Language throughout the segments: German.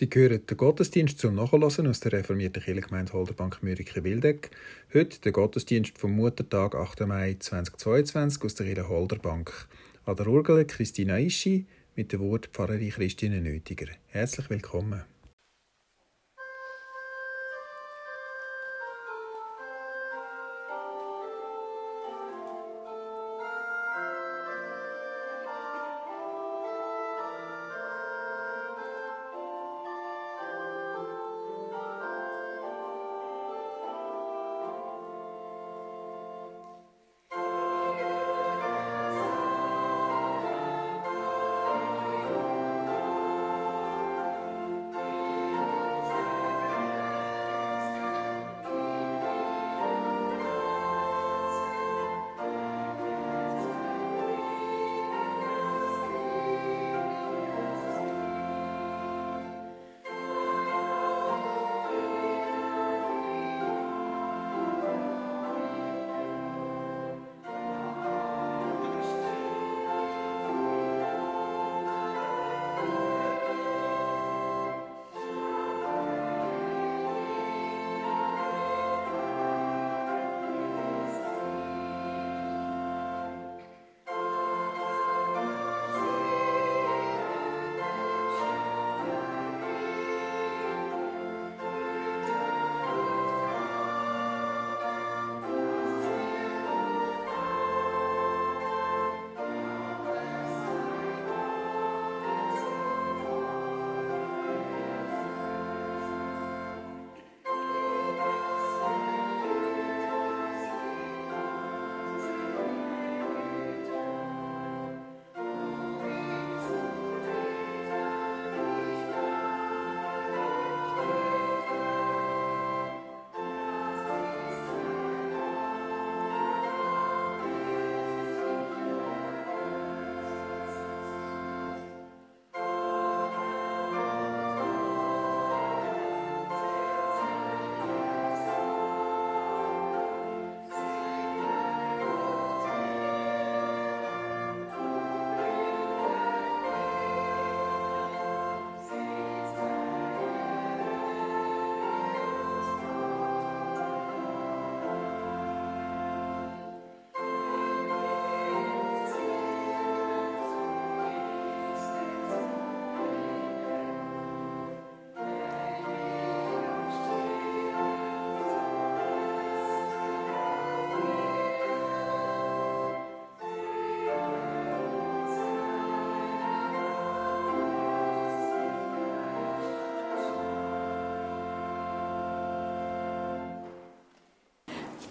Sie hören den Gottesdienst zum Nachhören aus der reformierten Kirchengemeinde Holderbank Mürike Wildeck. Heute der Gottesdienst vom Muttertag, 8. Mai 2022 aus der Kirche Holderbank. An der Urgel Christina Ischi mit dem Wort Pfarrerin Christine Nötiger. Herzlich willkommen.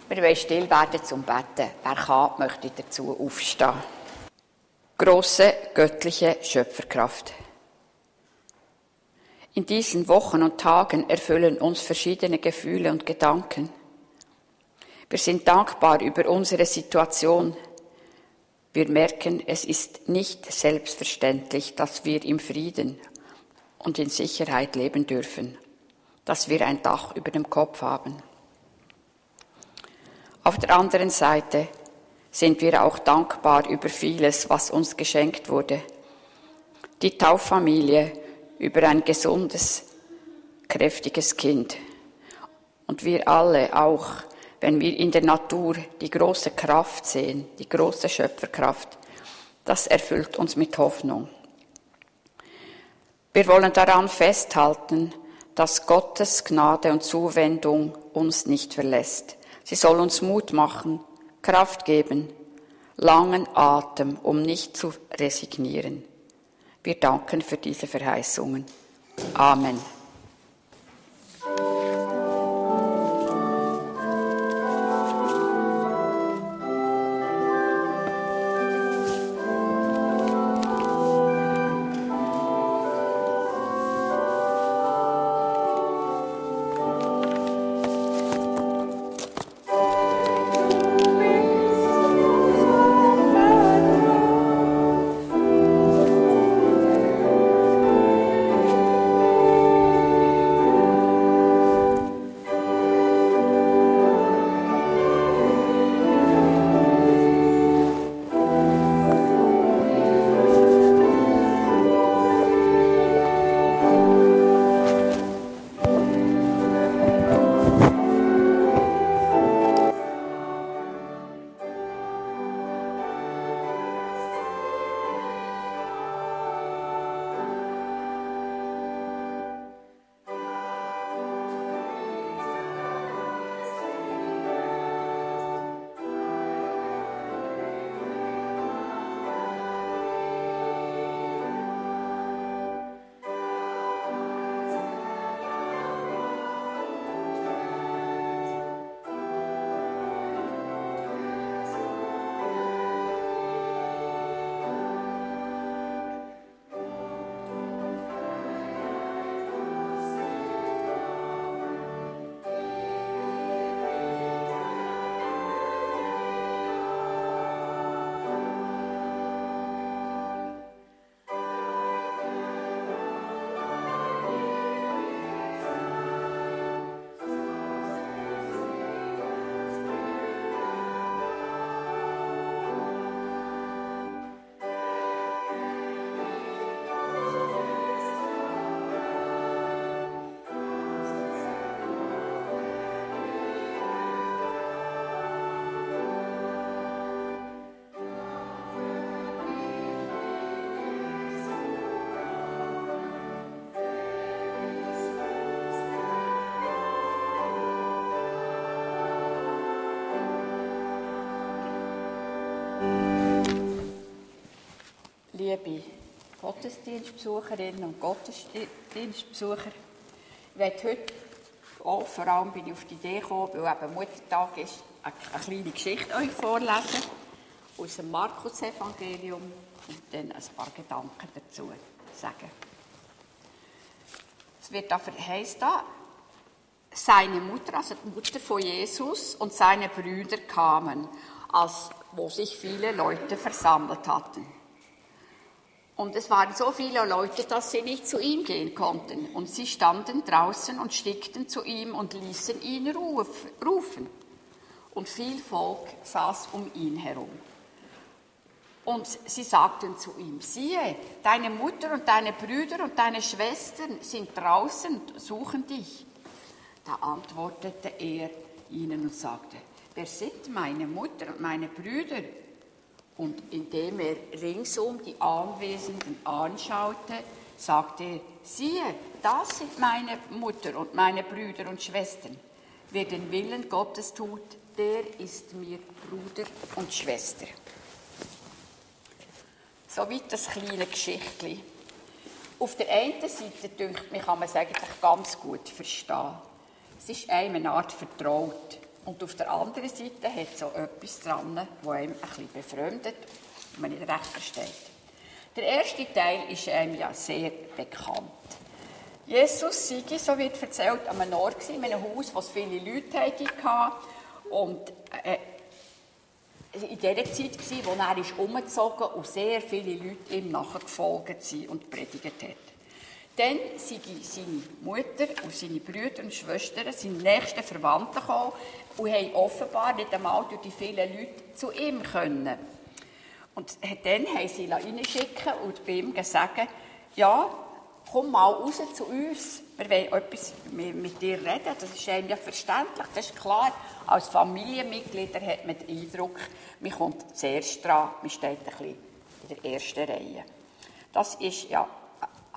Wir wollen still werden zum Betten. Wer kann, möchte dazu aufstehen. Große göttliche Schöpferkraft. In diesen Wochen und Tagen erfüllen uns verschiedene Gefühle und Gedanken. Wir sind dankbar über unsere Situation. Wir merken, es ist nicht selbstverständlich, dass wir im Frieden und in Sicherheit leben dürfen, dass wir ein Dach über dem Kopf haben. Auf der anderen Seite sind wir auch dankbar über vieles, was uns geschenkt wurde. Die Tauffamilie über ein gesundes, kräftiges Kind. Und wir alle auch, wenn wir in der Natur die große Kraft sehen, die große Schöpferkraft, das erfüllt uns mit Hoffnung. Wir wollen daran festhalten, dass Gottes Gnade und Zuwendung uns nicht verlässt. Sie soll uns Mut machen, Kraft geben, langen Atem, um nicht zu resignieren. Wir danken für diese Verheißungen. Amen. Liebe Gottesdienstbesucherinnen und Gottesdienstbesucher. Ich werde heute auch, vor allem bin ich auf die Idee gekommen, weil eben Muttertag ist, eine, eine kleine Geschichte euch vorlesen aus dem Markus-Evangelium und dann ein paar Gedanken dazu sagen. Es wird da da, seine Mutter, also die Mutter von Jesus und seine Brüder kamen, als wo sich viele Leute versammelt hatten. Und es waren so viele Leute, dass sie nicht zu ihm gehen konnten. Und sie standen draußen und stickten zu ihm und ließen ihn rufen. Und viel Volk saß um ihn herum. Und sie sagten zu ihm, siehe, deine Mutter und deine Brüder und deine Schwestern sind draußen und suchen dich. Da antwortete er ihnen und sagte, wer sind meine Mutter und meine Brüder? Und indem er ringsum die Anwesenden anschaute, sagte er, siehe, das sind meine Mutter und meine Brüder und Schwestern. Wer den Willen Gottes tut, der ist mir Bruder und Schwester. Soweit das kleine Geschichtli. Auf der einen Seite, denkt mich, kann man es eigentlich ganz gut verstehen. Es ist einem eine Art vertraut. Und auf der anderen Seite hat auch etwas dran, das einem ein bisschen befremdet und man nicht recht versteht. Der erste Teil ist einem ja sehr bekannt. Jesus sei, so wird erzählt, an einem Ort in einem Haus, wo es viele Leute hatten. Und äh, in der Zeit, wo er ist umgezogen und sehr viele Leute ihm nachgefolgt sind und predigt hat. Dann sind seine Mutter und seine Brüder und Schwestern, seine nächsten Verwandten gekommen und haben offenbar nicht einmal durch die vielen Leute zu ihm können. Und dann haben sie ihn reinschicken und bei ihm gesagt, ja, komm mal raus zu uns, wir wollen etwas mit dir reden. Das ist einem ja verständlich, das ist klar. Als Familienmitglieder hat man den Eindruck, man kommt zuerst dran, man steht ein bisschen in der ersten Reihe. Das ist ja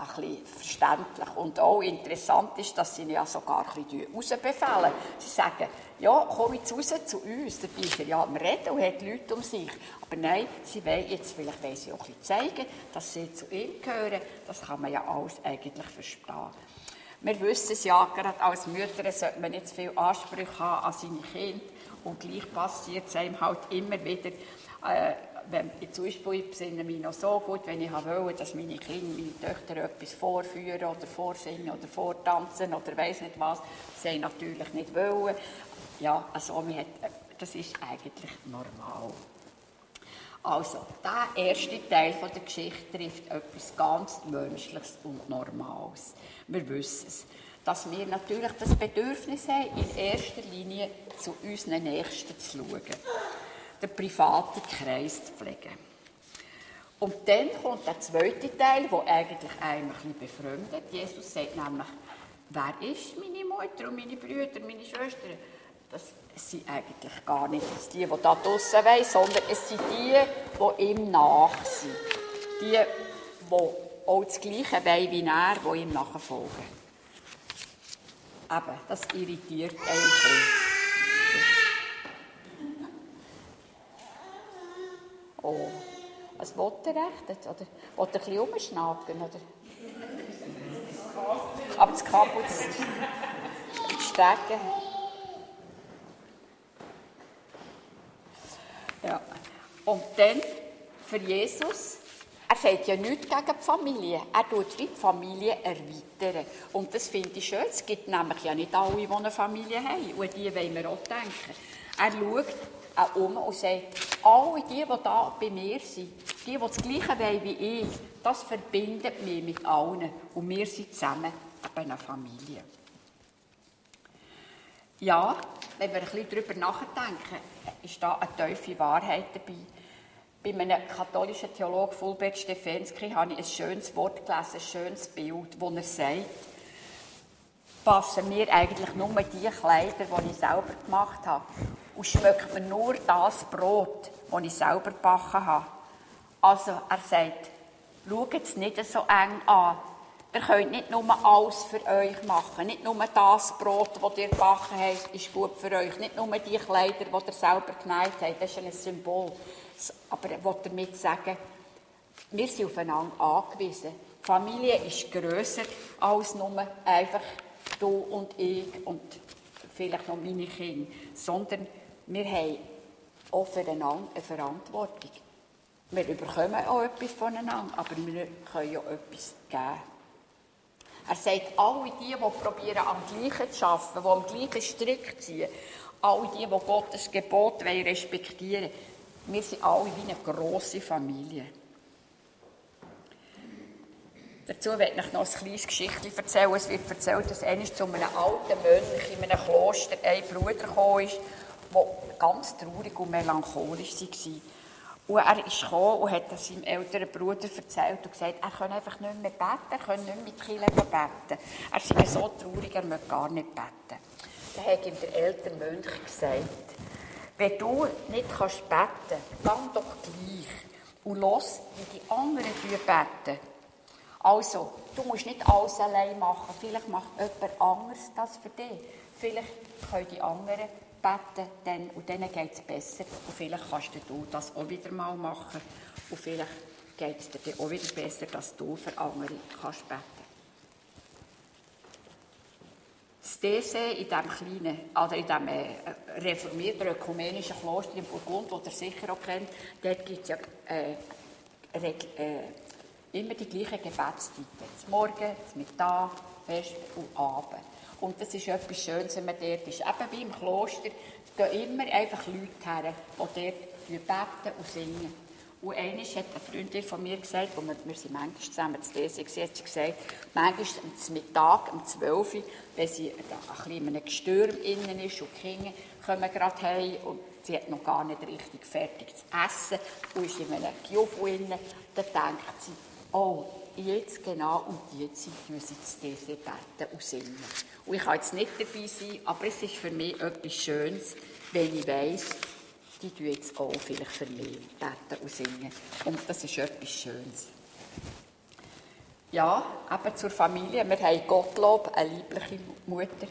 ein bisschen verständlich. Und auch interessant ist, dass sie ja sogar ein bisschen rausbefehlen. Sie sagen, ja, komm jetzt raus zu uns. Dabei ist er ja am Reden und hat Leute um sich. Aber nein, sie wollen jetzt, vielleicht wollen sie auch ein bisschen zeigen, dass sie zu ihm gehören. Das kann man ja alles eigentlich verstehen. Wir wissen es ja, gerade als Mütter sollte man nicht viel Ansprüche haben an seine Kinder. Und gleich passiert es einem halt immer wieder, äh, wenn, zum Beispiel mich noch so gut, wenn ich wollte, dass meine Kinder, meine Töchter etwas vorführen oder vorsingen oder vortanzen oder weiß nicht was, sie natürlich nicht wollen. Ja, also hat, das ist eigentlich normal. Also, der erste Teil von der Geschichte trifft etwas ganz Menschliches und Normales. Wir wissen es, dass wir natürlich das Bedürfnis haben, in erster Linie zu unseren Nächsten zu schauen den privaten Kreis zu pflegen. Und dann kommt der zweite Teil, der eigentlich einem ein bisschen befremdet. Jesus sagt nämlich, wer ist meine Mutter und meine Brüder, meine Schwestern? Das sind eigentlich gar nicht die, die da draußen wollen, sondern es sind die, die ihm nach sind. Die, die auch das Gleiche wollen wie er, die ihm nachfolgen. Eben, das irritiert einen. Oh, was will er recht? Oder will er ein bisschen umschnacken? Oder? Aber das Kabel stecken. Ja. Und dann für Jesus, er sagt ja nichts gegen die Familie. Er tut die Familie erweitern. Und das finde ich schön. Es gibt nämlich ja nicht alle, die eine Familie haben. Und die wollen wir auch denken. Er schaut auch um und sagt, alle die, die da bei mir sind, die, die das Gleiche wollen wie ich, das verbindet mich mit allen und wir sind zusammen eine Familie. Ja, wenn wir ein bisschen darüber nachdenken, ist da eine tiefe Wahrheit dabei. Bei einem katholischen Theologen, Fulbert Stefanski, habe ich ein schönes Wort gelesen, ein schönes Bild, wo er sagt, passen mir eigentlich nur die Kleider, die ich selber gemacht habe und schmeckt mir nur das Brot, das ich selber gebacken habe. Also er sagt, schaut es nicht so eng an. Ihr könnt nicht nur alles für euch machen. Nicht nur das Brot, das ihr gebacken habt, ist gut für euch. Nicht nur die Kleider, die ihr selber genäht habt. Das ist ein Symbol. Aber ich will damit sagen, wir sind aufeinander angewiesen. Die Familie ist grösser als nur einfach du und ich und vielleicht noch meine Kinder, sondern wir haben auch füreinander eine Verantwortung. Wir bekommen auch etwas voneinander, aber wir können auch etwas geben. Er sagt, alle die, die probieren, am Gleichen zu arbeiten, die am gleichen Strick ziehen, alle die, die Gottes Gebot respektieren wollen, wir sind alle wie eine grosse Familie. Dazu werde ich noch ein kleines Geschichtchen erzählen. Es wird erzählt, dass einmal zu einem alten Mönch in einem Kloster ein Bruder gekommen ist, der ganz traurig und melancholisch war. Und er ist gekommen und hat das seinem älteren Bruder erzählt und gesagt, er könne einfach nicht mehr beten, er könne nicht mehr mit Kirche beten. Er sei so traurig, er möchte gar nicht beten. Dann hat ihm der ältere Mönch gesagt, wenn du nicht kannst beten dann doch gleich und los, wie die anderen beten. Also, du musst nicht alles allein machen. Vielleicht macht jemand anderes das für dich. Vielleicht können die anderen beten, dann, und dann geht es besser. Und vielleicht kannst du das auch wieder mal machen. Und vielleicht geht es dir auch wieder besser, dass du für andere kannst beten das DC in diesem kleinen, oder in diesem äh, reformierten ökumenischen Kloster in Burgund, das ihr sicher auch kennt, dort gibt es ja äh, äh, immer die gleichen Gebetszeiten. Morgen, Mittag, Fest und Abend. Und das ist etwas Schönes, wenn man dort ist. Eben wie im Kloster gehen immer einfach Leute her, die dort beten und singen. Und einmal hat eine Freundin von mir gesagt, wir, wir sind manchmal zusammen zu lesen, sie hat gesagt, manchmal am Mittag, um 12 Uhr, wenn sie ein bisschen in einem Gestürm innen ist und die Kinder kommen gerade heim und sie hat noch gar nicht richtig fertig zu essen und ist in einem Kiofu innen, dann denkt sie, oh, jetzt genau um diese Zeit müssen sie diese beten und singen. Und ich kann jetzt nicht dabei sein, aber es ist für mich etwas Schönes, wenn ich weiss, die tun jetzt auch vielleicht für mich beten und singen. Und das ist etwas Schönes. Ja, eben zur Familie. Wir haben Gottlob, eine liebliche Mutter.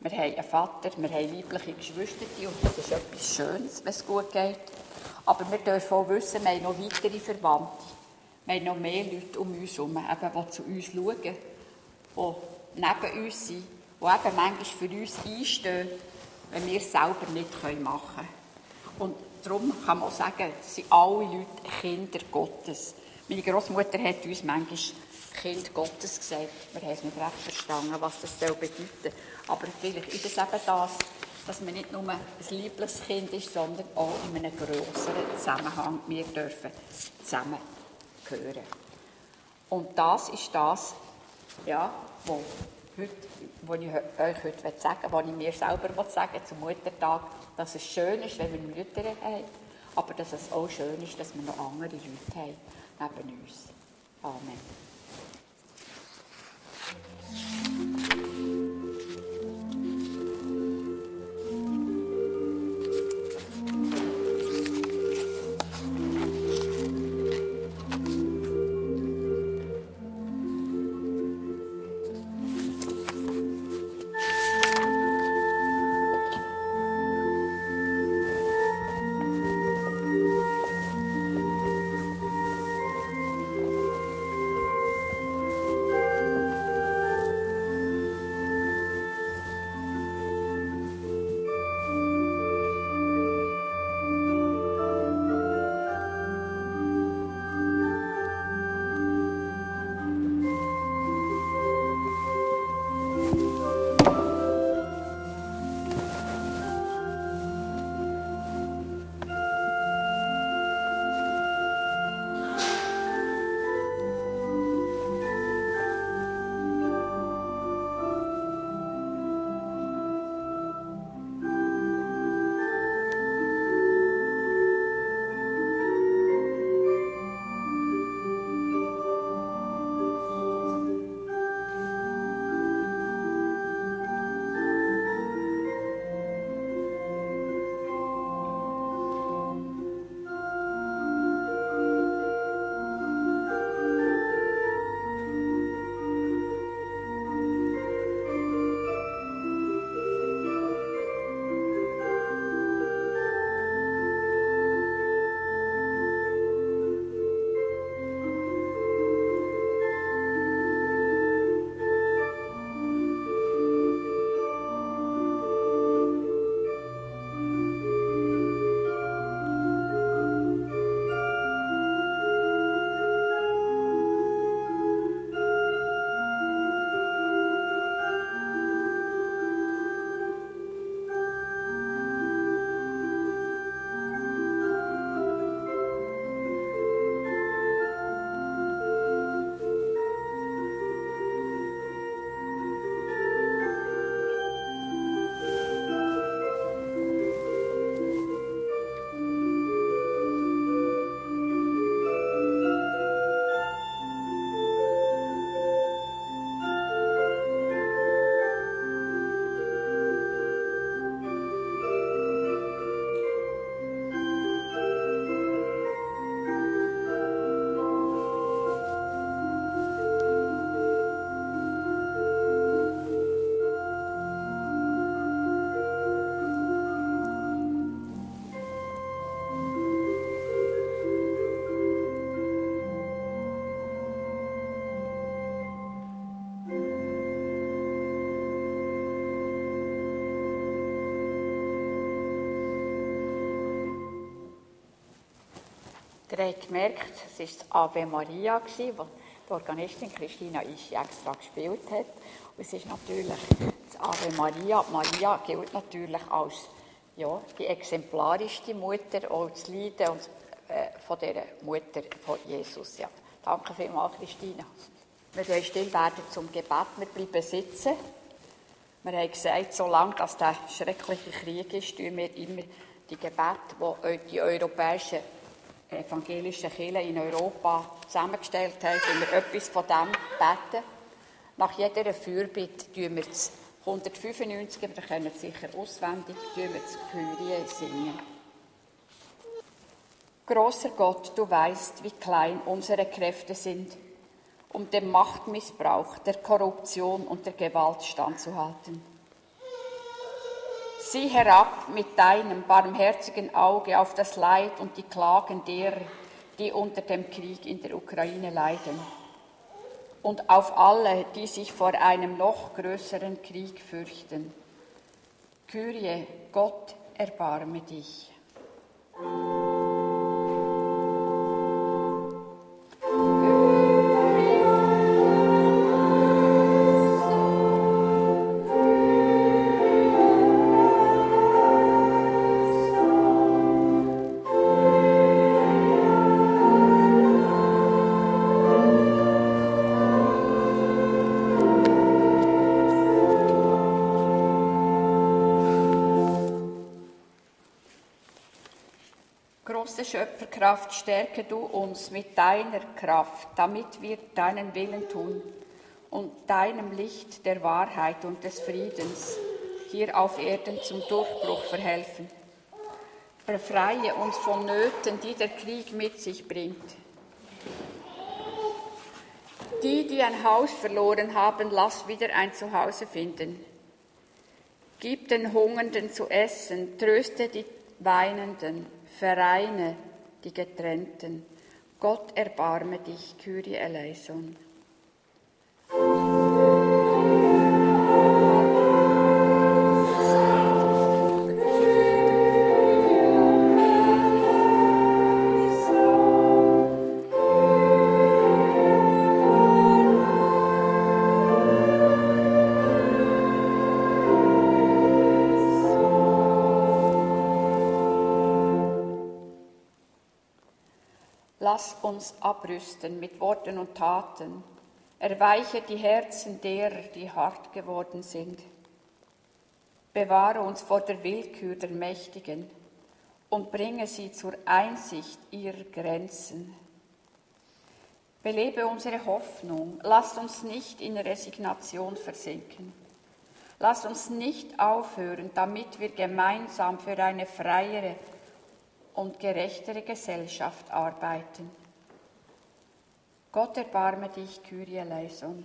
Wir haben einen Vater, wir haben liebliche Geschwister und das ist etwas Schönes, wenn es gut geht. Aber wir dürfen auch wissen, wir haben noch weitere Verwandte. Wir haben noch mehr Leute um uns herum, die zu uns schauen, die neben uns sind, die eben manchmal für uns einstehen, wenn wir es selber nicht machen können. Und darum kann man auch sagen, sind alle Leute Kinder Gottes. Meine Großmutter hat uns manchmal Kind Gottes gesagt. Wir haben es nicht recht verstanden, was das soll bedeuten Aber vielleicht ist es eben das, dass man nicht nur ein liebloses Kind ist, sondern auch in einem größeren Zusammenhang. Wir dürfen zusammengehören. Und das ist das, ja, was heute, was ich euch heute sagen was ich mir selber sagen zum Muttertag, dass es schön ist, wenn wir Mütter haben, aber dass es auch schön ist, dass wir noch andere Leute haben neben uns. Amen. Habt gemerkt, es war das Ave Maria, das die Organistin Christina Ischi extra gespielt hat. Und es ist natürlich das Ave Maria. Maria gilt natürlich als ja, die exemplarischste Mutter, auch das Leiden und, äh, von dieser Mutter von Jesus. Ja. Danke vielmals, Christina. Wir werden still werden zum Gebet. Wir bleiben sitzen. Wir haben gesagt, solange das der schreckliche Krieg ist, tun wir immer die Gebete, die die europäischen evangelischen Kirchen in Europa zusammengestellt haben, tun wir etwas von dem beten. Nach jeder Fürbitte tun wir das 195, aber ihr könnt sicher auswendig, tun wir das Kyrie singen. Großer Gott, du weißt, wie klein unsere Kräfte sind, um dem Machtmissbrauch, der Korruption und der Gewalt standzuhalten. Sieh herab mit deinem barmherzigen Auge auf das Leid und die Klagen derer, die unter dem Krieg in der Ukraine leiden. Und auf alle, die sich vor einem noch größeren Krieg fürchten. Kyrie, Gott, erbarme dich. Schöpferkraft, stärke du uns mit deiner Kraft, damit wir deinen Willen tun und deinem Licht der Wahrheit und des Friedens hier auf Erden zum Durchbruch verhelfen. Befreie uns von Nöten, die der Krieg mit sich bringt. Die, die ein Haus verloren haben, lass wieder ein Zuhause finden. Gib den Hungernden zu essen, tröste die Weinenden, vereine die Getrennten. Gott erbarme dich, Kyrie eleison. Lass uns abrüsten mit Worten und Taten. Erweiche die Herzen derer, die hart geworden sind. Bewahre uns vor der Willkür der Mächtigen und bringe sie zur Einsicht ihrer Grenzen. Belebe unsere Hoffnung, lass uns nicht in Resignation versinken. Lass uns nicht aufhören, damit wir gemeinsam für eine freiere und gerechtere Gesellschaft arbeiten. Gott erbarme dich, Kyrie eleison.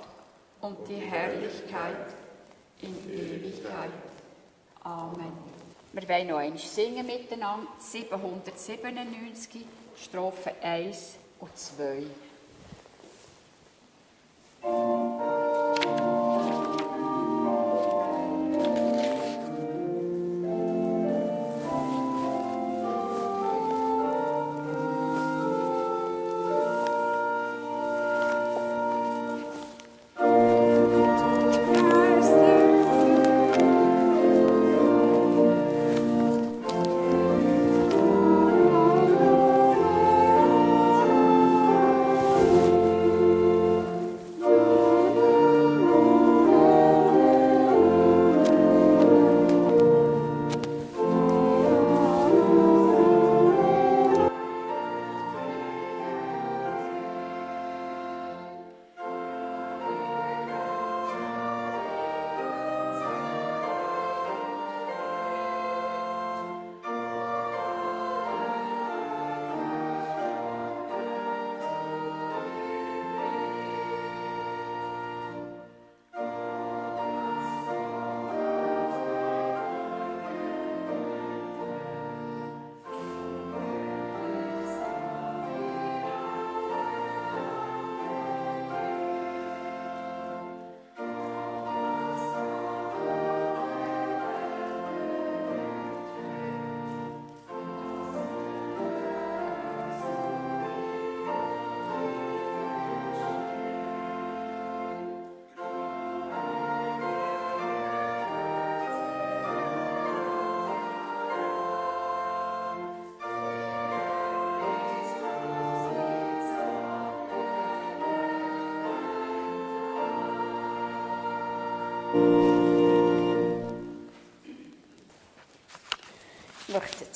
und die Herrlichkeit in Ewigkeit. Amen. Wir wollen noch einmal singen miteinander, 797, Strophe 1 und 2.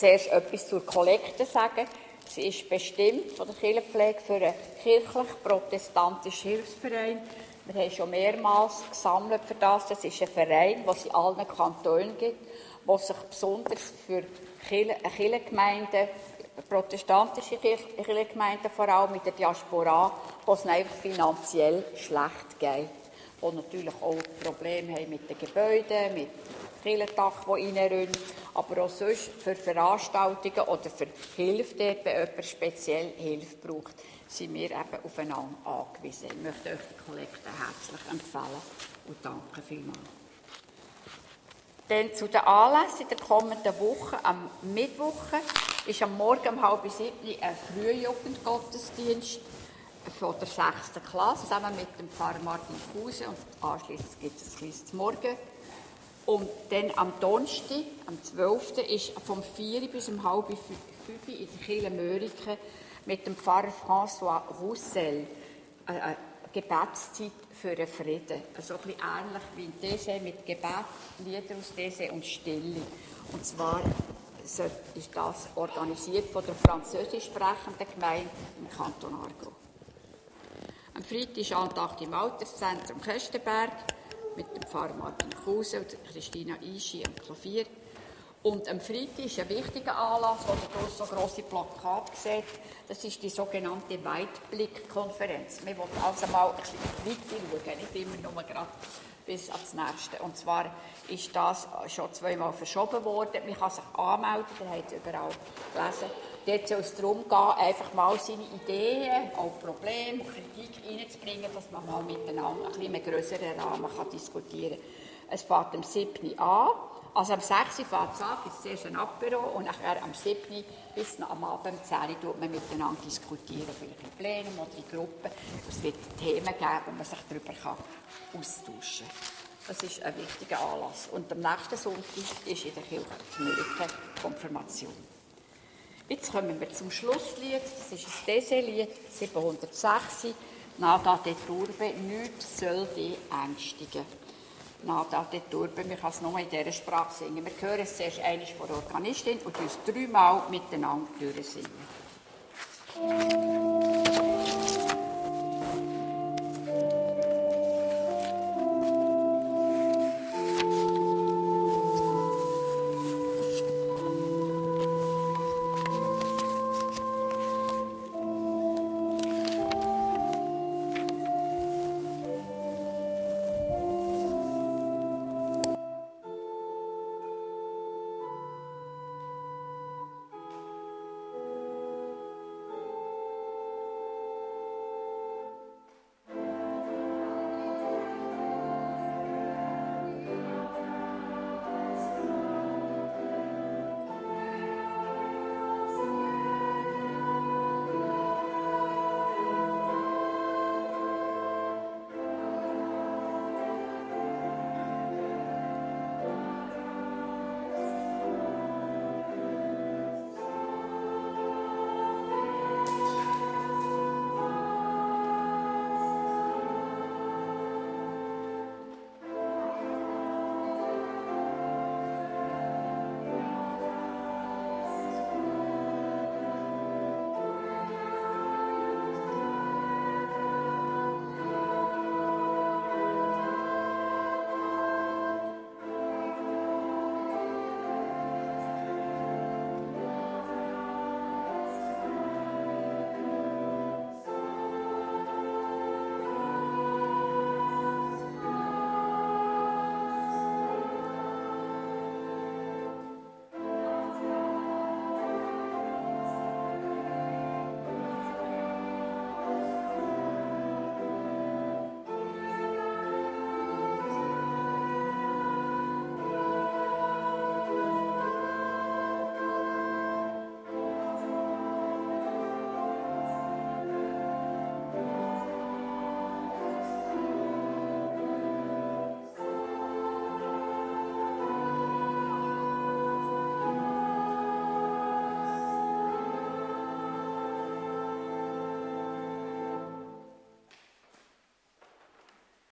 zuerst etwas zur Kollekte sagen. Sie ist bestimmt von der Kirchenpflege für einen kirchlich-protestantischen Hilfsverein. Wir haben schon mehrmals gesammelt für das. Das ist ein Verein, den es in allen Kantonen gibt, der sich besonders für Kirchengemeinden, protestantische Kirchengemeinden vor allem mit der Diaspora, wo es einfach finanziell schlecht geht. Die natürlich auch Probleme haben mit den Gebäuden, mit Kirchendach, die reinrühren, aber auch sonst für Veranstaltungen oder für Hilfe dort, wenn jemand speziell Hilfe braucht, sind wir eben aufeinander angewiesen. Ich möchte euch die Kollekte herzlich empfehlen und danke vielmals. Dann zu den Anlässen in der kommenden Woche. Am Mittwoch ist am Morgen um halb sieben ein Frühjugendgottesdienst von der 6. Klasse zusammen mit dem Pfarrer Martin Kruse und anschließend gibt es ein kleines Morgen. Und dann am Donnerstag, am 12. ist vom 4 bis um halb 5 in der Kirche Möriken mit dem Pfarrer François Roussel eine Gebetszeit für den Frieden. Also ein bisschen ähnlich wie in Dese mit Gebet, Lieder aus Dese und Stille. Und zwar ist das organisiert von der französisch sprechenden Gemeinde im Kanton Argo. Am Freitag ist Andacht im Alterszentrum Köstenberg mit dem Pfarrer Martin Kruse und Christina Ischi am Klavier. Und am Freitag ist ein wichtiger Anlass, wo ihr so grosse Plakate seht. Das ist die sogenannte Weitblick-Konferenz. Wir wollen also mal ein bisschen weiter schauen, nicht immer nur gerade bis ans nächste. Und zwar ist das schon zweimal verschoben worden. Man kann sich anmelden, ihr habt es überall gelesen. Dort soll es darum gehen, einfach mal seine Ideen, auch Probleme, Kritik reinzubringen, dass man mal miteinander ein bisschen größeren Rahmen kann diskutieren kann. Es fängt am 7. an. Also am 6. fängt es an, gibt zuerst ein Apero und nachher am 7. bis am Abend um 10 Uhr tut man miteinander diskutieren, vielleicht im Plenum oder in Gruppen. Es wird Themen geben, wo man sich darüber kann austauschen kann. Das ist ein wichtiger Anlass. Und am nächsten Sonntag ist in der Kirche die Konfirmation. Jetzt kommen wir zum Schlusslied. Das ist ein Dese-Lied, 706. Nada de Turbe, nichts soll dich ängstigen. Nada de Turbe, man kann es nur in dieser Sprache singen. Wir hören es zuerst einmal von der Organistin und uns dreimal miteinander durchsingen.